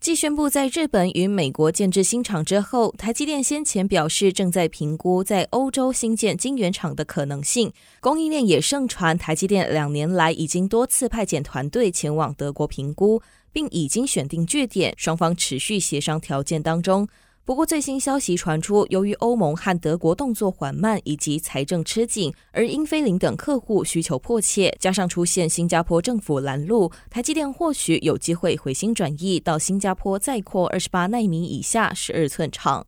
继宣布在日本与美国建制新厂之后，台积电先前表示正在评估在欧洲新建晶圆厂的可能性。供应链也盛传，台积电两年来已经多次派遣团队前往德国评估，并已经选定据点，双方持续协商条件当中。不过，最新消息传出，由于欧盟和德国动作缓慢，以及财政吃紧，而英飞凌等客户需求迫切，加上出现新加坡政府拦路，台积电或许有机会回心转意，到新加坡再扩二十八奈米以下十二寸厂。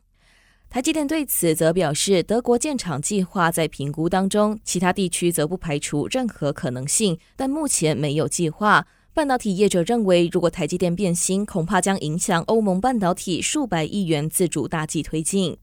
台积电对此则表示，德国建厂计划在评估当中，其他地区则不排除任何可能性，但目前没有计划。半导体业者认为，如果台积电变心，恐怕将影响欧盟半导体数百亿元自主大计推进。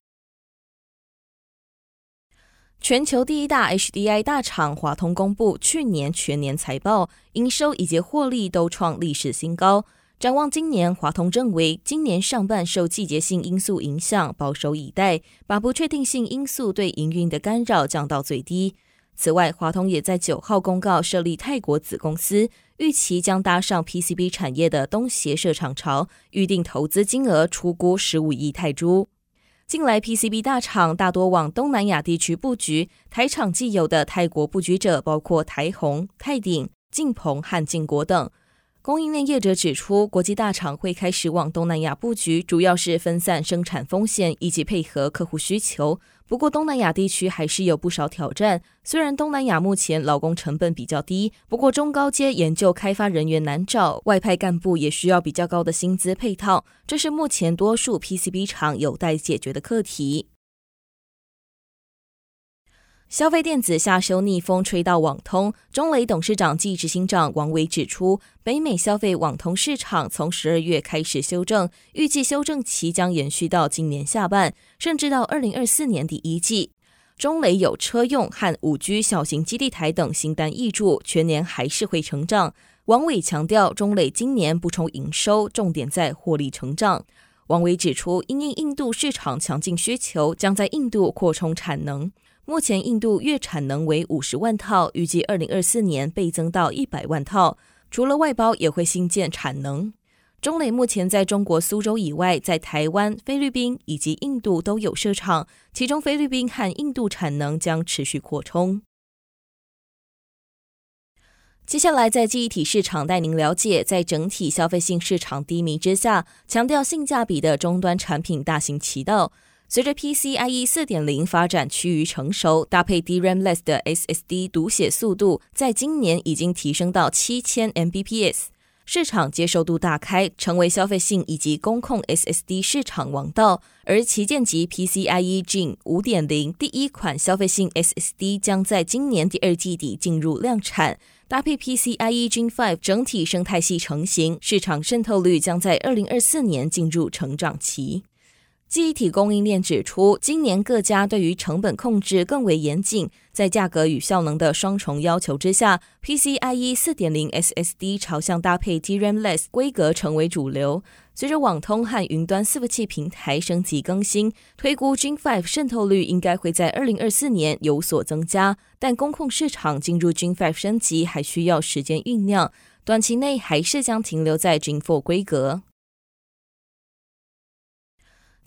全球第一大 HDI 大厂华通公布去年全年财报，营收以及获利都创历史新高。展望今年，华通认为今年上半受季节性因素影响，保守以待，把不确定性因素对营运的干扰降到最低。此外，华通也在九号公告设立泰国子公司，预期将搭上 PCB 产业的东协设厂潮，预定投资金额出估十五亿泰铢。近来 PCB 大厂大多往东南亚地区布局，台厂既有的泰国布局者包括台宏、泰鼎、晋鹏和晋国等。供应链业者指出，国际大厂会开始往东南亚布局，主要是分散生产风险以及配合客户需求。不过，东南亚地区还是有不少挑战。虽然东南亚目前劳工成本比较低，不过中高阶研究开发人员难找，外派干部也需要比较高的薪资配套，这是目前多数 PCB 厂有待解决的课题。消费电子下修逆风吹到网通，中磊董事长暨执行长王伟指出，北美消费网通市场从十二月开始修正，预计修正期将延续到今年下半，甚至到二零二四年第一季。中磊有车用和五 G 小型基地台等新单挹注，全年还是会成长。王伟强调，中磊今年不冲营收，重点在获利成长。王伟指出，因应印度市场强劲需求，将在印度扩充产能。目前印度月产能为五十万套，预计二零二四年倍增到一百万套。除了外包，也会新建产能。中磊目前在中国苏州以外，在台湾、菲律宾以及印度都有设厂，其中菲律宾和印度产能将持续扩充。接下来，在记忆体市场带您了解，在整体消费性市场低迷之下，强调性价比的终端产品大行其道。随着 PCIe 四点零发展趋于成熟，搭配 DRAM-less 的 SSD 读写速度，在今年已经提升到七千 Mbps，市场接受度大开，成为消费性以及工控 SSD 市场王道。而旗舰级 PCIe Gen 五点零第一款消费性 SSD 将在今年第二季底进入量产，搭配 PCIe Gen 5，整体生态系成型，市场渗透率将在二零二四年进入成长期。记忆体供应链指出，今年各家对于成本控制更为严谨，在价格与效能的双重要求之下，PCIe 4.0 SSD 朝向搭配 DRAM-less 规格成为主流。随着网通和云端伺服器平台升级更新，推估 Gen 5渗透率应该会在2024年有所增加，但公控市场进入 Gen 5升级还需要时间酝酿，短期内还是将停留在 Gen 4规格。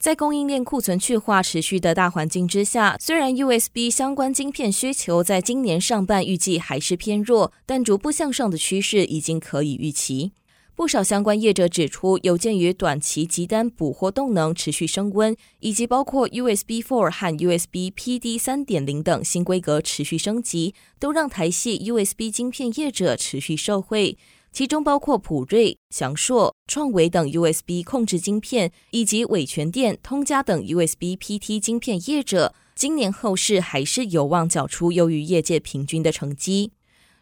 在供应链库存去化持续的大环境之下，虽然 USB 相关晶片需求在今年上半预计还是偏弱，但逐步向上的趋势已经可以预期。不少相关业者指出，有鉴于短期急单补货动能持续升温，以及包括 USB 4和 USB PD 3.0等新规格持续升级，都让台系 USB 晶片业者持续受惠。其中包括普瑞、祥硕、创维等 USB 控制晶片，以及伟诠电、通家等 USB PT 晶片业者，今年后市还是有望缴出优于业界平均的成绩。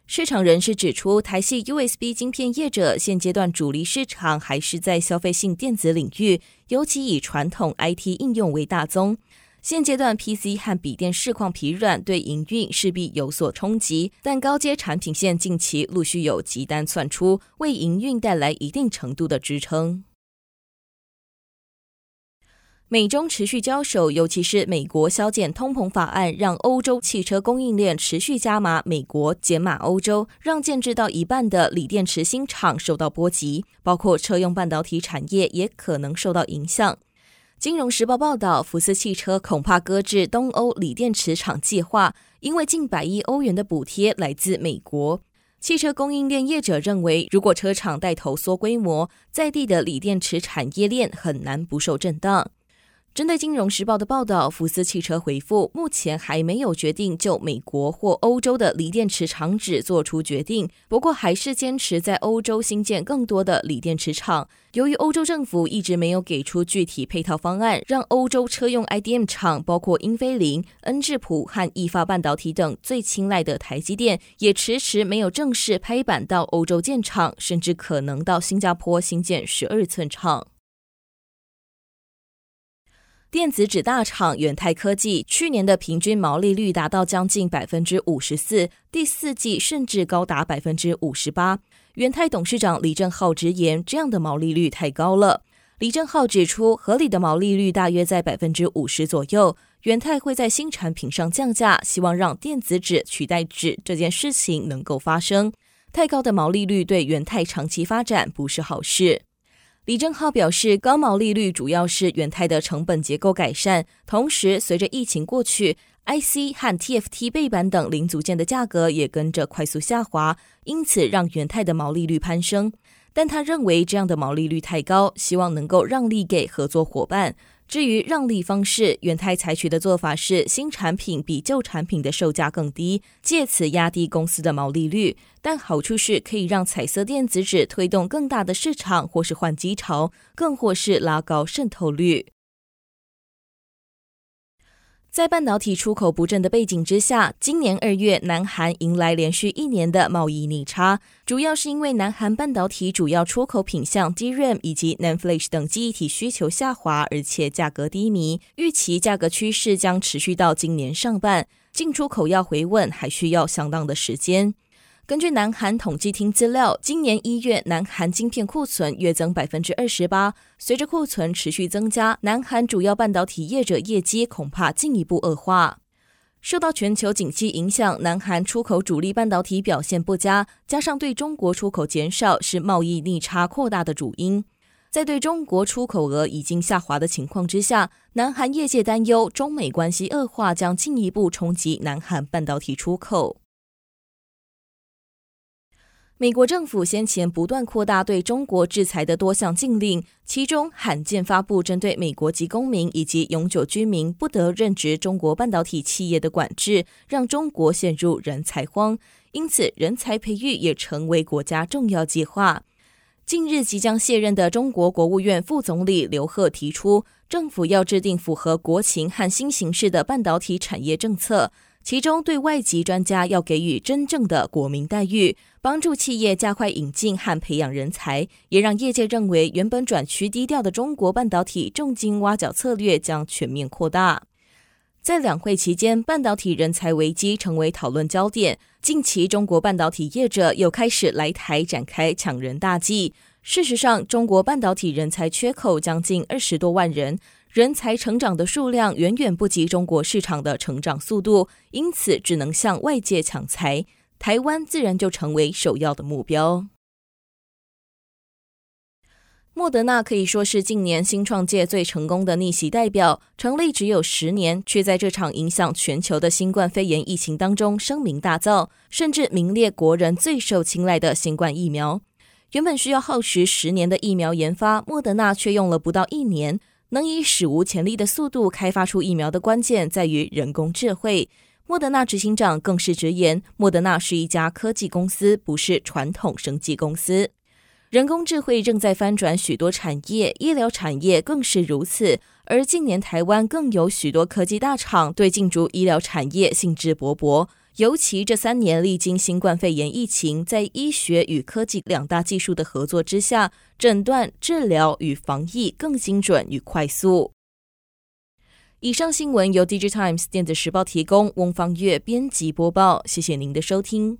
市场人士指出，台系 USB 晶片业者现阶段主力市场还是在消费性电子领域，尤其以传统 IT 应用为大宗。现阶段 PC 和笔电市况疲软，对营运势必有所冲击。但高阶产品线近期陆续有急单窜出，为营运带来一定程度的支撑。美中持续交手，尤其是美国削减通膨法案，让欧洲汽车供应链持续加码，美国减码欧洲，让建制到一半的锂电池新厂受到波及，包括车用半导体产业也可能受到影响。金融时报报道，福斯汽车恐怕搁置东欧锂电池厂计划，因为近百亿欧元的补贴来自美国。汽车供应链业者认为，如果车厂带头缩规模，在地的锂电池产业链很难不受震荡。针对《金融时报》的报道，福斯汽车回复，目前还没有决定就美国或欧洲的锂电池厂址做出决定，不过还是坚持在欧洲新建更多的锂电池厂。由于欧洲政府一直没有给出具体配套方案，让欧洲车用 IDM 厂，包括英飞凌、恩智浦和意法半导体等最青睐的台积电，也迟迟没有正式拍板到欧洲建厂，甚至可能到新加坡新建十二寸厂。电子纸大厂元太科技去年的平均毛利率达到将近百分之五十四，第四季甚至高达百分之五十八。元太董事长李正浩直言，这样的毛利率太高了。李正浩指出，合理的毛利率大约在百分之五十左右。元太会在新产品上降价，希望让电子纸取代纸这件事情能够发生。太高的毛利率对元太长期发展不是好事。李正浩表示，高毛利率主要是元太的成本结构改善，同时随着疫情过去，IC 和 TFT 背板等零组件的价格也跟着快速下滑，因此让元太的毛利率攀升。但他认为这样的毛利率太高，希望能够让利给合作伙伴。至于让利方式，元太采取的做法是新产品比旧产品的售价更低，借此压低公司的毛利率。但好处是可以让彩色电子纸推动更大的市场，或是换机潮，更或是拉高渗透率。在半导体出口不振的背景之下，今年二月，南韩迎来连续一年的贸易逆差，主要是因为南韩半导体主要出口品项 DRAM 以及 NAND Flash 等记忆体需求下滑，而且价格低迷，预期价格趋势将持续到今年上半，进出口要回稳还需要相当的时间。根据南韩统计厅资料，今年一月南韩晶片库存月增百分之二十八。随着库存持续增加，南韩主要半导体业者业绩恐怕进一步恶化。受到全球景气影响，南韩出口主力半导体表现不佳，加上对中国出口减少，是贸易逆差扩大的主因。在对中国出口额已经下滑的情况之下，南韩业界担忧中美关系恶化将进一步冲击南韩半导体出口。美国政府先前不断扩大对中国制裁的多项禁令，其中罕见发布针对美国籍公民以及永久居民不得任职中国半导体企业的管制，让中国陷入人才荒。因此，人才培育也成为国家重要计划。近日即将卸任的中国国务院副总理刘鹤提出，政府要制定符合国情和新形势的半导体产业政策。其中，对外籍专家要给予真正的国民待遇，帮助企业加快引进和培养人才，也让业界认为原本转趋低调的中国半导体重金挖角策略将全面扩大。在两会期间，半导体人才危机成为讨论焦点。近期，中国半导体业者又开始来台展开抢人大计。事实上，中国半导体人才缺口将近二十多万人。人才成长的数量远远不及中国市场的成长速度，因此只能向外界抢才，台湾自然就成为首要的目标。莫德纳可以说是近年新创界最成功的逆袭代表，成立只有十年，却在这场影响全球的新冠肺炎疫情当中声名大噪，甚至名列国人最受青睐的新冠疫苗。原本需要耗时十年的疫苗研发，莫德纳却用了不到一年。能以史无前例的速度开发出疫苗的关键在于人工智慧。莫德纳执行长更是直言，莫德纳是一家科技公司，不是传统生技公司。人工智慧正在翻转许多产业，医疗产业更是如此。而近年台湾更有许多科技大厂对进驻医疗产业兴致勃勃。尤其这三年历经新冠肺炎疫情，在医学与科技两大技术的合作之下，诊断、治疗与防疫更精准与快速。以上新闻由《Digitimes》电子时报提供，翁方月编辑播报。谢谢您的收听。